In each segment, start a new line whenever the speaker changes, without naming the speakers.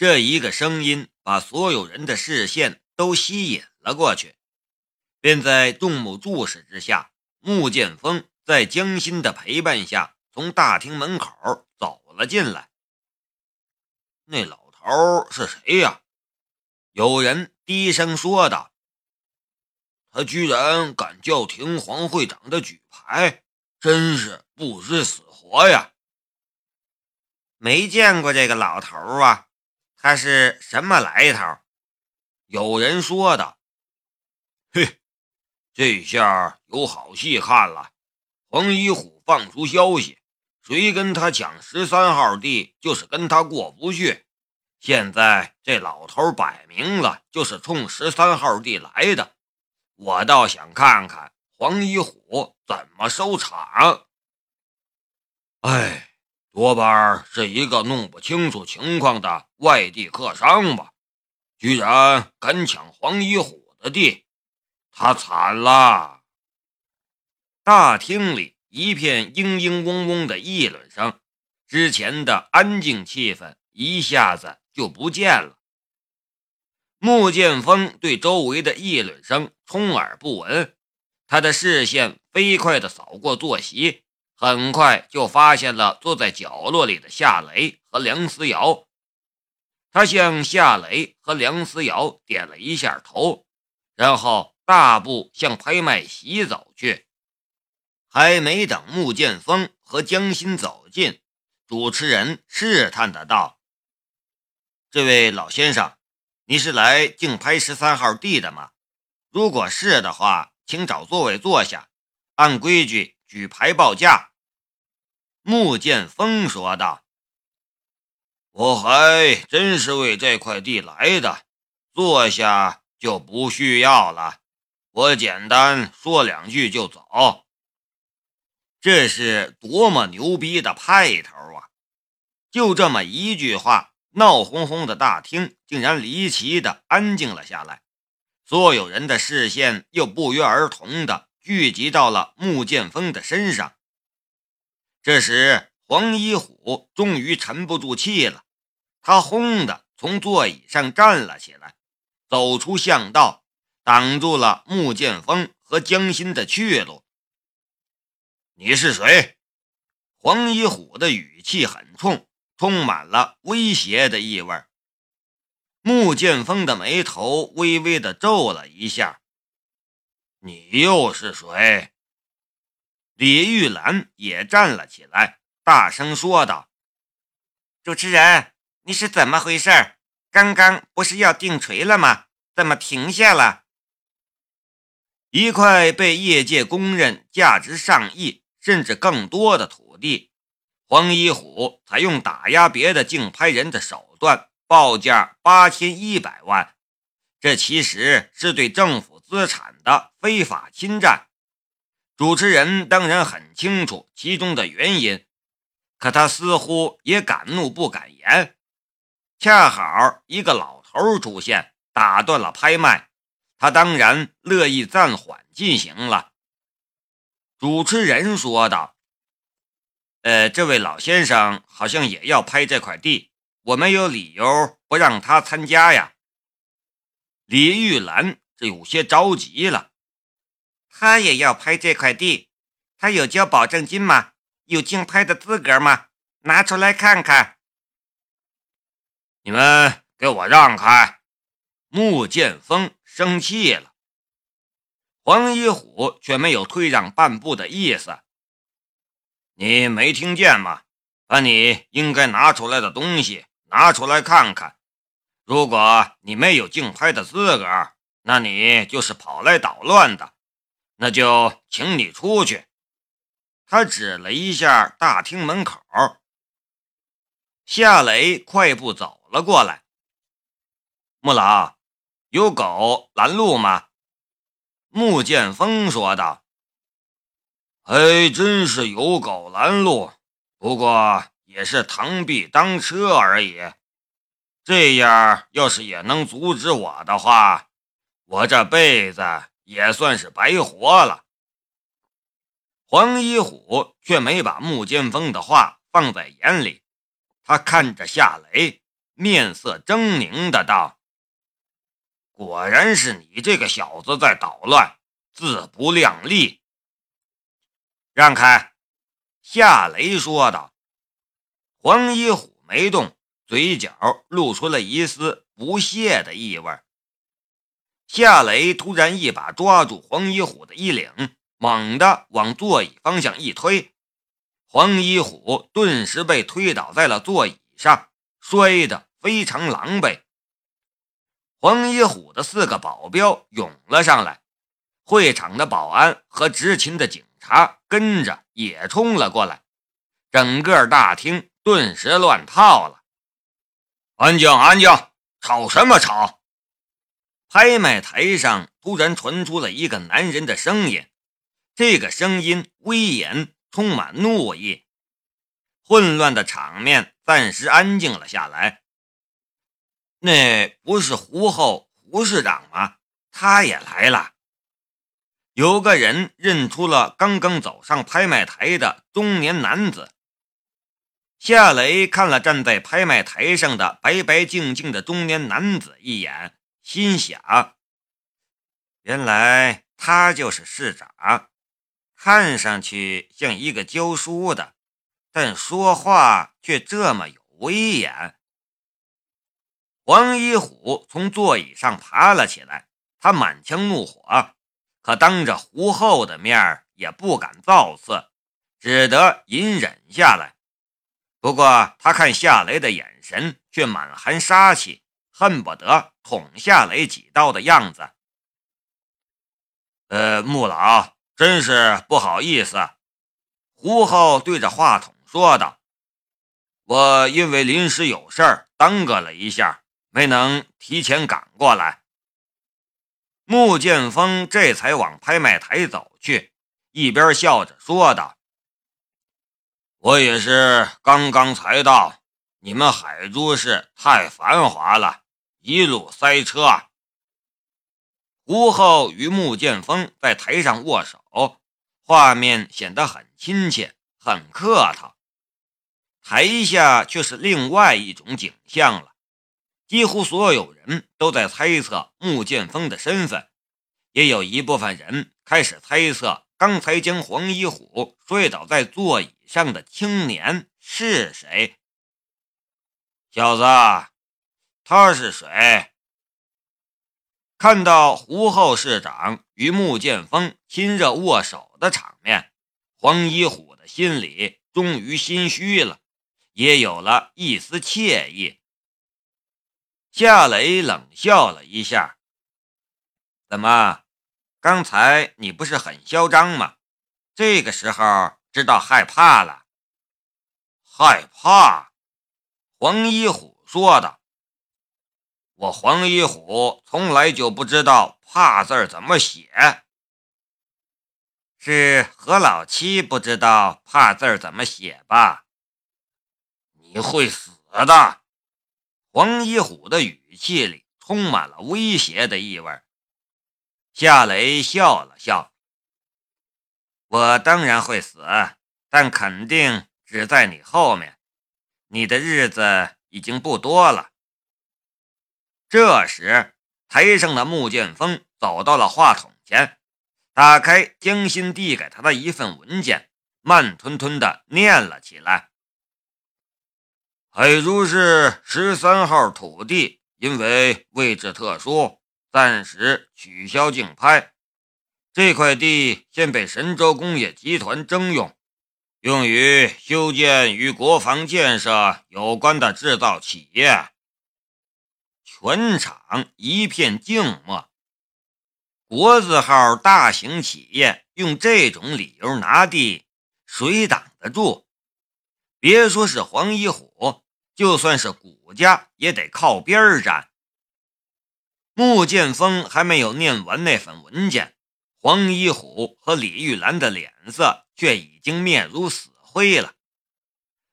这一个声音把所有人的视线都吸引了过去，便在众目注视之下，穆剑锋在江心的陪伴下从大厅门口走了进来。那老头是谁呀？有人低声说道：“他居然敢叫停黄会长的举牌，真是不知死活呀！”
没见过这个老头啊。他是什么来头？
有人说道：“嘿，这下有好戏看了。黄一虎放出消息，谁跟他抢十三号地，就是跟他过不去。现在这老头摆明了就是冲十三号地来的。我倒想看看黄一虎怎么收场。哎。”多半是一个弄不清楚情况的外地客商吧，居然敢抢黄一虎的地，他惨了！大厅里一片嘤嘤嗡嗡的议论声，之前的安静气氛一下子就不见了。穆剑锋对周围的议论声充耳不闻，他的视线飞快地扫过坐席。很快就发现了坐在角落里的夏雷和梁思瑶，他向夏雷和梁思瑶点了一下头，然后大步向拍卖席走去。还没等穆剑锋和江心走近，主持人试探的道：“这位老先生，你是来竞拍十三号地的吗？如果是的话，请找座位坐下，按规矩举牌报价。”穆剑锋说道：“我还真是为这块地来的，坐下就不需要了。我简单说两句就走。这是多么牛逼的派头啊！就这么一句话，闹哄哄的大厅竟然离奇的安静了下来，所有人的视线又不约而同的聚集到了穆剑锋的身上。”这时，黄一虎终于沉不住气了，他轰的从座椅上站了起来，走出巷道，挡住了穆剑锋和江心的去路。你是谁？黄一虎的语气很冲，充满了威胁的意味。穆剑锋的眉头微微的皱了一下。你又是谁？李玉兰也站了起来，大声说道：“
主持人，你是怎么回事？刚刚不是要定锤了吗？怎么停下了？”
一块被业界公认价值上亿甚至更多的土地，黄一虎采用打压别的竞拍人的手段，报价八千一百万，这其实是对政府资产的非法侵占。主持人当然很清楚其中的原因，可他似乎也敢怒不敢言。恰好一个老头出现，打断了拍卖，他当然乐意暂缓进行了。主持人说道：“呃，这位老先生好像也要拍这块地，我没有理由不让他参加呀。”李玉兰这有些着急了。
他也要拍这块地，他有交保证金吗？有竞拍的资格吗？拿出来看看！
你们给我让开！穆剑锋生气了，黄一虎却没有退让半步的意思。你没听见吗？把你应该拿出来的东西拿出来看看。如果你没有竞拍的资格，那你就是跑来捣乱的。那就请你出去。他指了一下大厅门口。夏雷快步走了过来。穆老，有狗拦路吗？穆剑锋说道。还真是有狗拦路，不过也是螳臂当车而已。这样要是也能阻止我的话，我这辈子。也算是白活了。黄一虎却没把穆剑锋的话放在眼里，他看着夏雷，面色狰狞的道：“果然是你这个小子在捣乱，自不量力。”
让开！夏雷说道。黄一虎没动，嘴角露出了一丝不屑的意味。夏雷突然一把抓住黄一虎的衣领，猛地往座椅方向一推，黄一虎顿时被推倒在了座椅上，摔得非常狼狈。黄一虎的四个保镖涌了上来，会场的保安和执勤的警察跟着也冲了过来，整个大厅。顿时乱套了！
安静，安静，吵什么吵？
拍卖台上突然传出了一个男人的声音，这个声音威严，充满怒意。混乱的场面暂时安静了下来。那不是胡后胡市长吗？他也来了。有个人认出了刚刚走上拍卖台的中年男子。夏雷看了站在拍卖台上的白白净净的中年男子一眼，心想：原来他就是市长，看上去像一个教书的，但说话却这么有威严。黄一虎从座椅上爬了起来，他满腔怒火，可当着胡后的面也不敢造次，只得隐忍下来。不过，他看夏雷的眼神却满含杀气，恨不得捅夏雷几刀的样子。
呃，穆老，真是不好意思。胡浩对着话筒说道：“我因为临时有事儿耽搁了一下，没能提前赶过来。”
穆剑锋这才往拍卖台走去，一边笑着说道。
我也是刚刚才到，你们海珠市太繁华了，一路塞车啊。
胡浩与穆剑锋在台上握手，画面显得很亲切，很客套。台下却是另外一种景象了，几乎所有人都在猜测穆剑锋的身份，也有一部分人开始猜测。刚才将黄一虎摔倒在座椅上的青年是谁？
小子，他是谁？
看到胡后市长与穆剑锋亲热握手的场面，黄一虎的心里终于心虚了，也有了一丝惬意。夏雷冷笑了一下：“怎么？”刚才你不是很嚣张吗？这个时候知道害怕了？
害怕？黄一虎说道：“我黄一虎从来就不知道‘怕’字怎么写。
是何老七不知道‘怕’字怎么写吧？
你会死的！”
黄一虎的语气里充满了威胁的意味。夏雷笑了笑：“我当然会死，但肯定只在你后面。你的日子已经不多了。”这时，台上的穆剑锋走到了话筒前，打开江心递给他的一份文件，慢吞吞地念了起来：“
海珠市十三号土地因为位置特殊。”暂时取消竞拍，这块地现被神州工业集团征用，用于修建与国防建设有关的制造企业。
全场一片静默。国字号大型企业用这种理由拿地，谁挡得住？别说是黄一虎，就算是谷家也得靠边站。穆剑锋还没有念完那份文件，黄一虎和李玉兰的脸色却已经面如死灰了。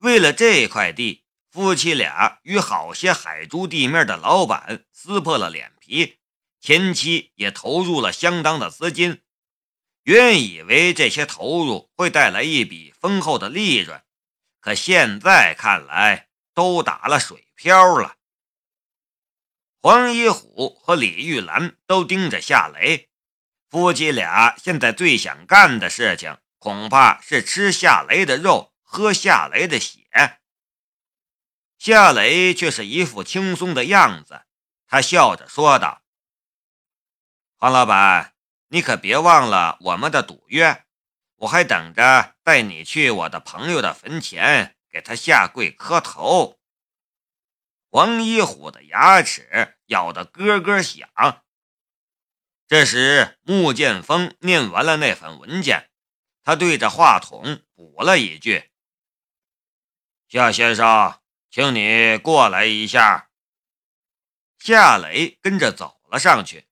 为了这块地，夫妻俩与好些海珠地面的老板撕破了脸皮，前期也投入了相当的资金。原以为这些投入会带来一笔丰厚的利润，可现在看来都打了水漂了。黄一虎和李玉兰都盯着夏雷，夫妻俩现在最想干的事情，恐怕是吃夏雷的肉，喝夏雷的血。夏雷却是一副轻松的样子，他笑着说道：“黄老板，你可别忘了我们的赌约，我还等着带你去我的朋友的坟前给他下跪磕头。”黄一虎的牙齿咬得咯咯响。这时，穆剑锋念完了那份文件，他对着话筒补了一句：“
夏先生，请你过来一下。”
夏雷跟着走了上去。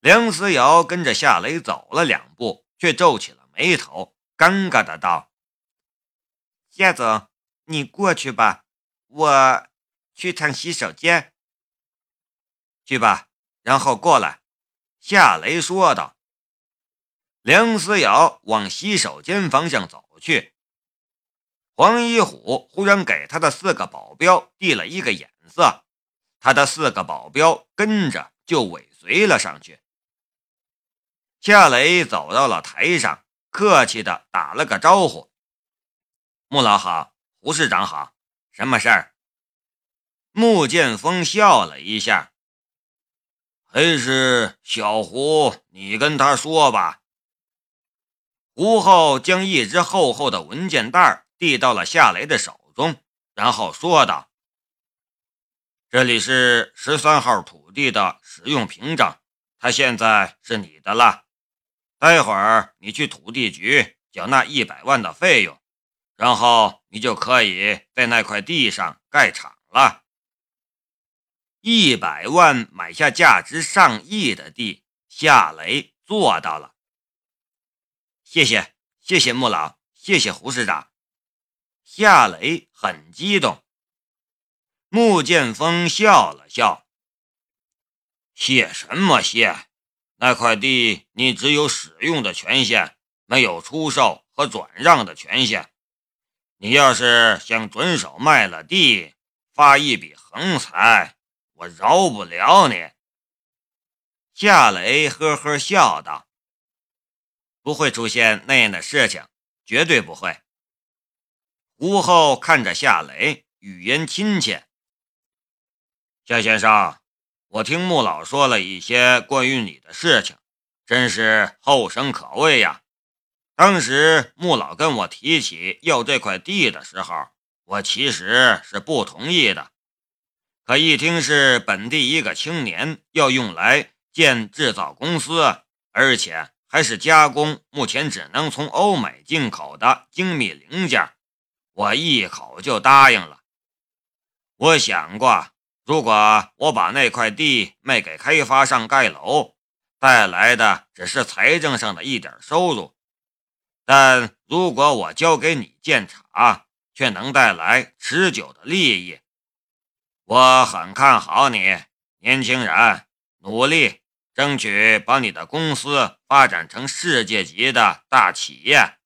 梁思瑶跟着夏雷走了两步，却皱起了眉头，尴尬的道：“夏总，你过去吧，我……”去趟洗手间，去吧，然后过来。”夏雷说道。梁思瑶往洗手间方向走去。黄一虎忽然给他的四个保镖递了一个眼色，他的四个保镖跟着就尾随了上去。夏雷走到了台上，客气的打了个招呼：“穆老好，胡市长好，什么事儿？”穆剑锋笑了一下，
还是小胡，你跟他说吧。
胡浩将一只厚厚的文件袋递到了夏雷的手中，然后说道：“这里是十三号土地的使用凭证，它现在是你的了。待会儿你去土地局缴纳一百万的费用，然后你就可以在那块地上盖厂了。”一百万买下价值上亿的地，夏雷做到了。谢谢，谢谢穆老，谢谢胡市长。夏雷很激动。穆剑锋笑了笑：“
谢什么谢？那块地你只有使用的权限，没有出售和转让的权限。你要是想转手卖了地，发一笔横财。”我饶不了你，
夏雷呵呵笑道：“不会出现那样的事情，绝对不会。”吴后看着夏雷，语言亲切：“
夏先生，我听穆老说了一些关于你的事情，真是后生可畏呀。当时穆老跟我提起要这块地的时候，我其实是不同意的。”可一听是本地一个青年要用来建制造公司，而且还是加工目前只能从欧美进口的精密零件，我一口就答应了。我想过，如果我把那块地卖给开发商盖楼，带来的只是财政上的一点收入；但如果我交给你建厂，却能带来持久的利益。我很看好你，年轻人，努力争取把你的公司发展成世界级的大企业。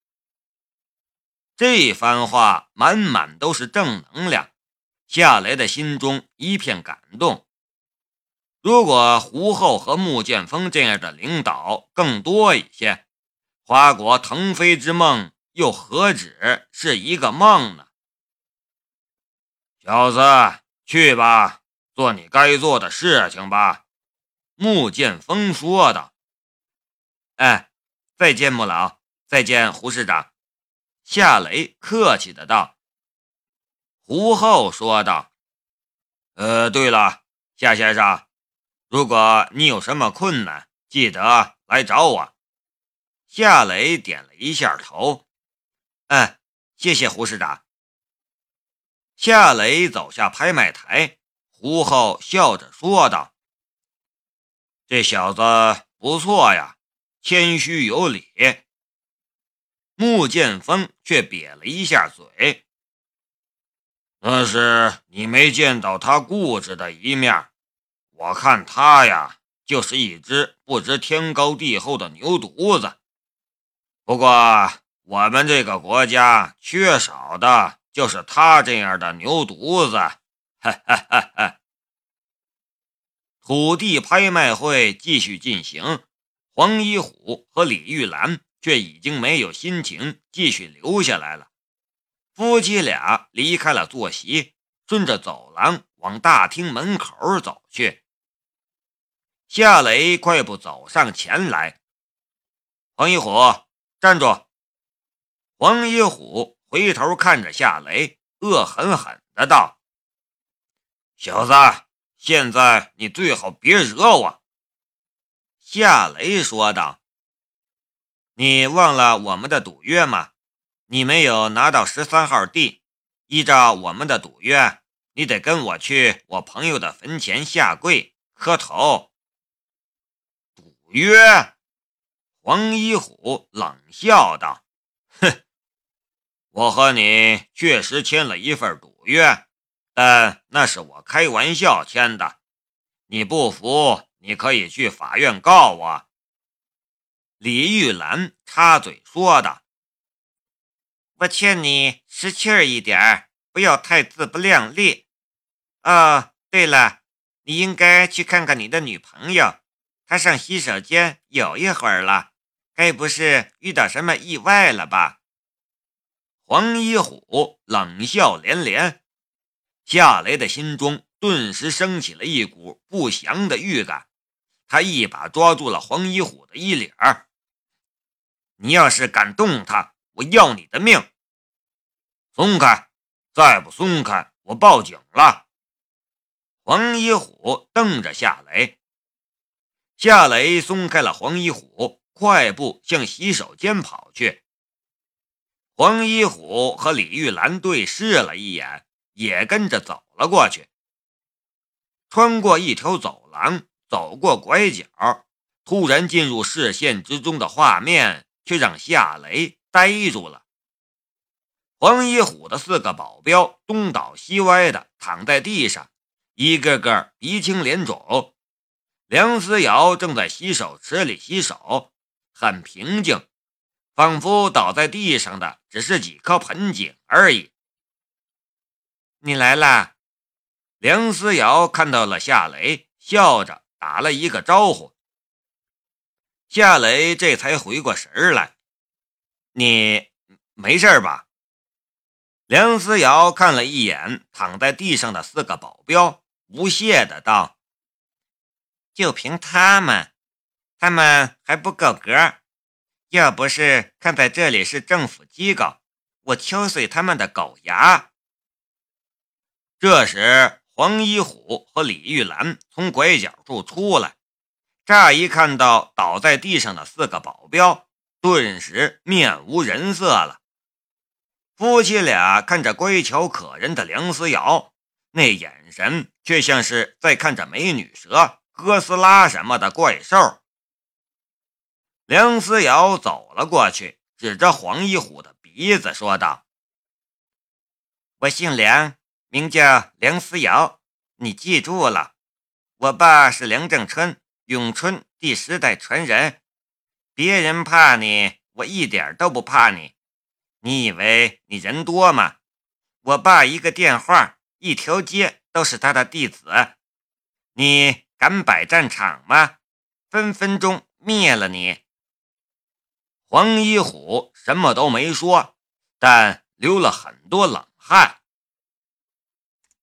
这番话满满都是正能量，夏雷的心中一片感动。如果胡厚和穆剑锋这样的领导更多一些，华国腾飞之梦又何止是一个梦呢？
小子。去吧，做你该做的事情吧。”
穆剑锋说道。“哎，再见，穆老，再见，胡市长。”夏雷客气的道。
胡厚说道：“呃，对了，夏先生，如果你有什么困难，记得来找我。”
夏雷点了一下头。“嗯，谢谢胡市长。”夏雷走下拍卖台，胡厚笑着说道：“
这小子不错呀，谦虚有礼。”
穆剑锋却瘪了一下嘴：“
那是你没见到他固执的一面。我看他呀，就是一只不知天高地厚的牛犊子。不过我们这个国家缺少的……”就是他这样的牛犊子，哈哈哈哈。
土地拍卖会继续进行，黄一虎和李玉兰却已经没有心情继续留下来了。夫妻俩离开了坐席，顺着走廊往大厅门口走去。夏雷快步走上前来，黄一虎站住！黄一虎回头看着夏雷，恶狠狠的道：“
小子！”现在你最好别惹我。”
夏雷说道。“你忘了我们的赌约吗？你没有拿到十三号地，依照我们的赌约，你得跟我去我朋友的坟前下跪磕头。”
赌约？黄一虎冷笑道：“哼，我和你确实签了一份赌约。”但那是我开玩笑签的，你不服，你可以去法院告我。”
李玉兰插嘴说道，“我劝你识趣儿一点不要太自不量力。哦，对了，你应该去看看你的女朋友，她上洗手间有一会儿了，该不是遇到什么意外了吧？”
黄一虎冷笑连连。夏雷的心中顿时升起了一股不祥的预感，他一把抓住了黄一虎的衣领儿：“你要是敢动他，我要你的命！松开，再不松开，我报警了！”
黄一虎瞪着夏雷，夏雷松开了黄一虎，快步向洗手间跑去。黄一虎和李玉兰对视了一眼。也跟着走了过去，穿过一条走廊，走过拐角，突然进入视线之中的画面却让夏雷呆住了。黄一虎的四个保镖东倒西歪的躺在地上，一个个鼻青脸肿。梁思瑶正在洗手池里洗手，很平静，仿佛倒在地上的只是几颗盆景而已。你来啦！梁思瑶看到了夏雷，笑着打了一个招呼。夏雷这才回过神来：“你没事吧？”梁思瑶看了一眼躺在地上的四个保镖，不屑的道：“就凭他们，他们还不够格。要不是看在这里是政府机构，我敲碎他们的狗牙。”这时，黄一虎和李玉兰从拐角处出来，乍一看到倒在地上的四个保镖，顿时面无人色了。夫妻俩看着乖巧可人的梁思瑶，那眼神却像是在看着美女蛇、哥斯拉什么的怪兽。梁思瑶走了过去，指着黄一虎的鼻子说道：“我姓梁。”名叫梁思瑶，你记住了，我爸是梁正春，咏春第十代传人。别人怕你，我一点都不怕你。你以为你人多吗？我爸一个电话，一条街都是他的弟子。你敢摆战场吗？分分钟灭了你。黄一虎什么都没说，但流了很多冷汗。